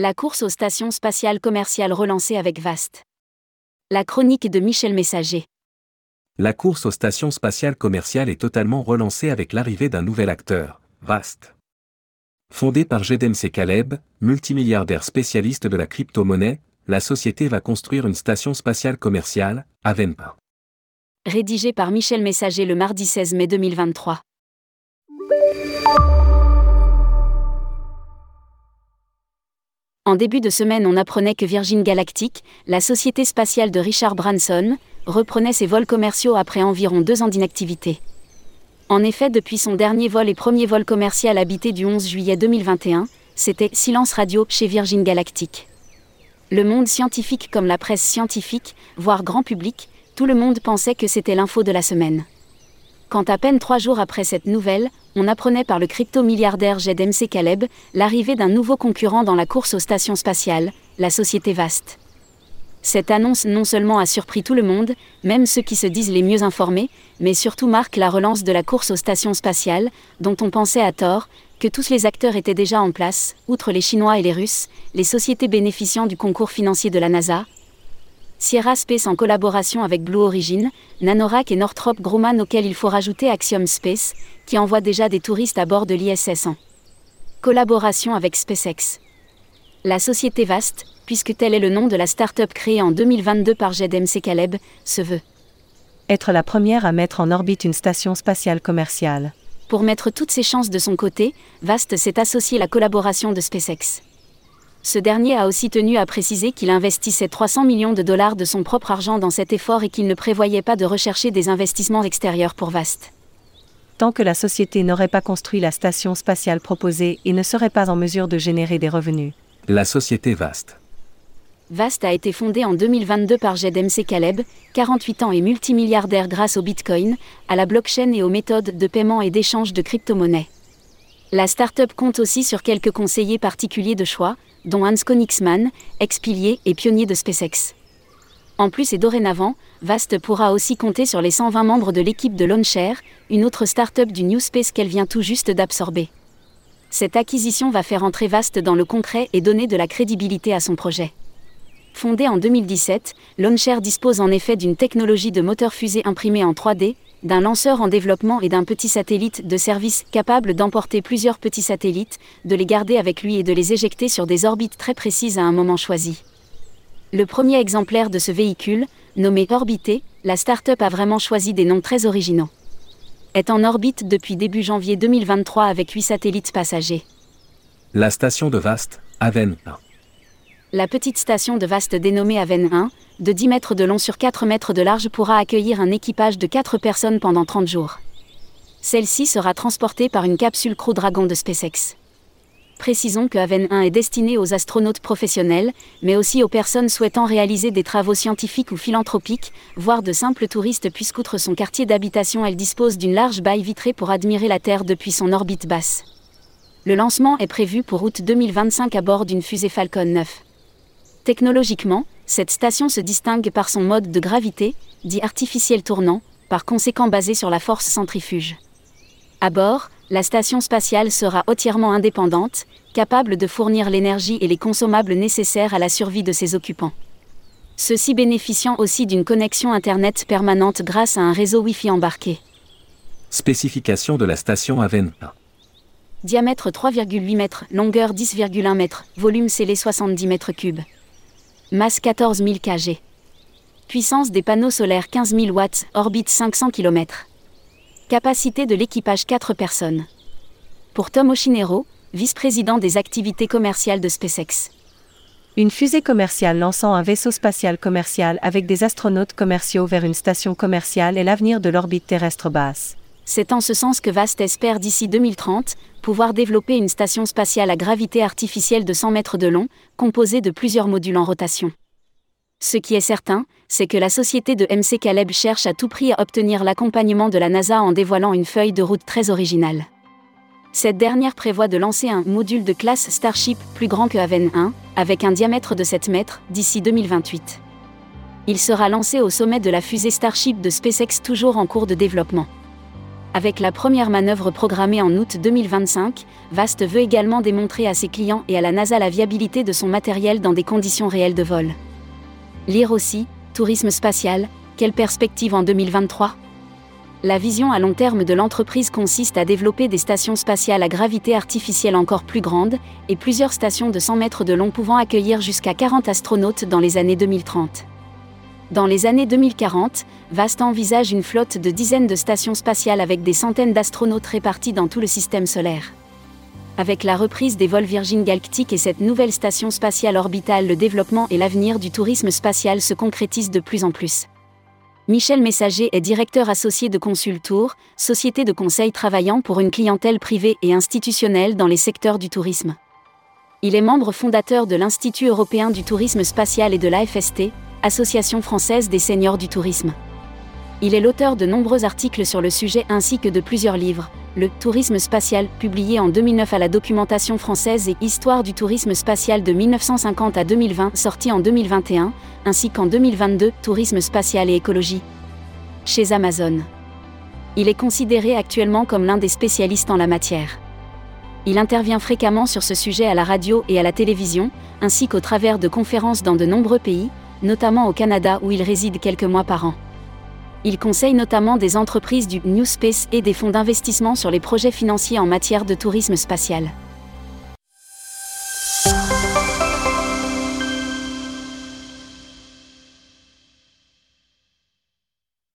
La course aux stations spatiales commerciales relancée avec VAST. La chronique de Michel Messager. La course aux stations spatiales commerciales est totalement relancée avec l'arrivée d'un nouvel acteur, VAST. Fondée par GDMC Caleb, multimilliardaire spécialiste de la crypto-monnaie, la société va construire une station spatiale commerciale, Avenpa. Rédigé par Michel Messager le mardi 16 mai 2023. En début de semaine, on apprenait que Virgin Galactic, la société spatiale de Richard Branson, reprenait ses vols commerciaux après environ deux ans d'inactivité. En effet, depuis son dernier vol et premier vol commercial habité du 11 juillet 2021, c'était silence radio chez Virgin Galactic. Le monde scientifique comme la presse scientifique, voire grand public, tout le monde pensait que c'était l'info de la semaine. Quand à peine trois jours après cette nouvelle, on apprenait par le crypto-milliardaire Jed MC Caleb l'arrivée d'un nouveau concurrent dans la course aux stations spatiales, la société Vast. Cette annonce non seulement a surpris tout le monde, même ceux qui se disent les mieux informés, mais surtout marque la relance de la course aux stations spatiales, dont on pensait à tort que tous les acteurs étaient déjà en place, outre les Chinois et les Russes, les sociétés bénéficiant du concours financier de la NASA, Sierra Space en collaboration avec Blue Origin, Nanorak et Northrop Grumman auxquels il faut rajouter Axiom Space, qui envoie déjà des touristes à bord de l'ISS en collaboration avec SpaceX. La société Vast, puisque tel est le nom de la start-up créée en 2022 par Jed MC Caleb, se veut être la première à mettre en orbite une station spatiale commerciale. Pour mettre toutes ses chances de son côté, Vast s'est associé à la collaboration de SpaceX. Ce dernier a aussi tenu à préciser qu'il investissait 300 millions de dollars de son propre argent dans cet effort et qu'il ne prévoyait pas de rechercher des investissements extérieurs pour Vast. Tant que la société n'aurait pas construit la station spatiale proposée et ne serait pas en mesure de générer des revenus. La société Vast. Vast a été fondée en 2022 par Jed MC Caleb, 48 ans et multimilliardaire grâce au Bitcoin, à la blockchain et aux méthodes de paiement et d'échange de crypto-monnaies. La start-up compte aussi sur quelques conseillers particuliers de choix, dont Hans Konigsmann, ex-pilier et pionnier de SpaceX. En plus et dorénavant, Vast pourra aussi compter sur les 120 membres de l'équipe de Launcher, une autre start-up du New Space qu'elle vient tout juste d'absorber. Cette acquisition va faire entrer Vast dans le concret et donner de la crédibilité à son projet. Fondé en 2017, Launcher dispose en effet d'une technologie de moteur fusée imprimé en 3D, d'un lanceur en développement et d'un petit satellite de service capable d'emporter plusieurs petits satellites, de les garder avec lui et de les éjecter sur des orbites très précises à un moment choisi. Le premier exemplaire de ce véhicule, nommé Orbité, la start-up a vraiment choisi des noms très originaux. Est en orbite depuis début janvier 2023 avec 8 satellites passagers. La station de Vast, Aven 1. La petite station de Vast dénommée Aven 1, de 10 mètres de long sur 4 mètres de large pourra accueillir un équipage de 4 personnes pendant 30 jours. Celle-ci sera transportée par une capsule Crew Dragon de SpaceX. Précisons que Aven 1 est destiné aux astronautes professionnels, mais aussi aux personnes souhaitant réaliser des travaux scientifiques ou philanthropiques, voire de simples touristes puisqu'outre son quartier d'habitation elle dispose d'une large baille vitrée pour admirer la Terre depuis son orbite basse. Le lancement est prévu pour août 2025 à bord d'une fusée Falcon 9. Technologiquement, cette station se distingue par son mode de gravité, dit artificiel tournant, par conséquent basé sur la force centrifuge. À bord, la station spatiale sera entièrement indépendante, capable de fournir l'énergie et les consommables nécessaires à la survie de ses occupants. Ceux-ci bénéficiant aussi d'une connexion Internet permanente grâce à un réseau Wi-Fi embarqué. Spécification de la station Aven 1. Diamètre 3,8 mètres, longueur 10,1 mètres, volume scellé 70 mètres cubes. Masse 14 000 kg. Puissance des panneaux solaires 15 000 watts, orbite 500 km. Capacité de l'équipage 4 personnes. Pour Tom Ochinero, vice-président des activités commerciales de SpaceX. Une fusée commerciale lançant un vaisseau spatial commercial avec des astronautes commerciaux vers une station commerciale est l'avenir de l'orbite terrestre basse. C'est en ce sens que VAST espère d'ici 2030 pouvoir développer une station spatiale à gravité artificielle de 100 mètres de long, composée de plusieurs modules en rotation. Ce qui est certain, c'est que la société de MC Caleb cherche à tout prix à obtenir l'accompagnement de la NASA en dévoilant une feuille de route très originale. Cette dernière prévoit de lancer un module de classe Starship plus grand que Aven 1, avec un diamètre de 7 mètres, d'ici 2028. Il sera lancé au sommet de la fusée Starship de SpaceX toujours en cours de développement. Avec la première manœuvre programmée en août 2025, VAST veut également démontrer à ses clients et à la NASA la viabilité de son matériel dans des conditions réelles de vol. Lire aussi, tourisme spatial, quelle perspective en 2023 La vision à long terme de l'entreprise consiste à développer des stations spatiales à gravité artificielle encore plus grandes, et plusieurs stations de 100 mètres de long pouvant accueillir jusqu'à 40 astronautes dans les années 2030. Dans les années 2040, VAST envisage une flotte de dizaines de stations spatiales avec des centaines d'astronautes répartis dans tout le système solaire. Avec la reprise des vols Virgin Galactic et cette nouvelle station spatiale orbitale, le développement et l'avenir du tourisme spatial se concrétisent de plus en plus. Michel Messager est directeur associé de Consultour, société de conseil travaillant pour une clientèle privée et institutionnelle dans les secteurs du tourisme. Il est membre fondateur de l'Institut européen du tourisme spatial et de l'AFST, Association française des seniors du tourisme. Il est l'auteur de nombreux articles sur le sujet ainsi que de plusieurs livres, Le Tourisme spatial, publié en 2009 à la documentation française et Histoire du tourisme spatial de 1950 à 2020, sorti en 2021, ainsi qu'en 2022, Tourisme spatial et écologie. Chez Amazon. Il est considéré actuellement comme l'un des spécialistes en la matière. Il intervient fréquemment sur ce sujet à la radio et à la télévision, ainsi qu'au travers de conférences dans de nombreux pays, notamment au Canada où il réside quelques mois par an. Il conseille notamment des entreprises du New Space et des fonds d'investissement sur les projets financiers en matière de tourisme spatial.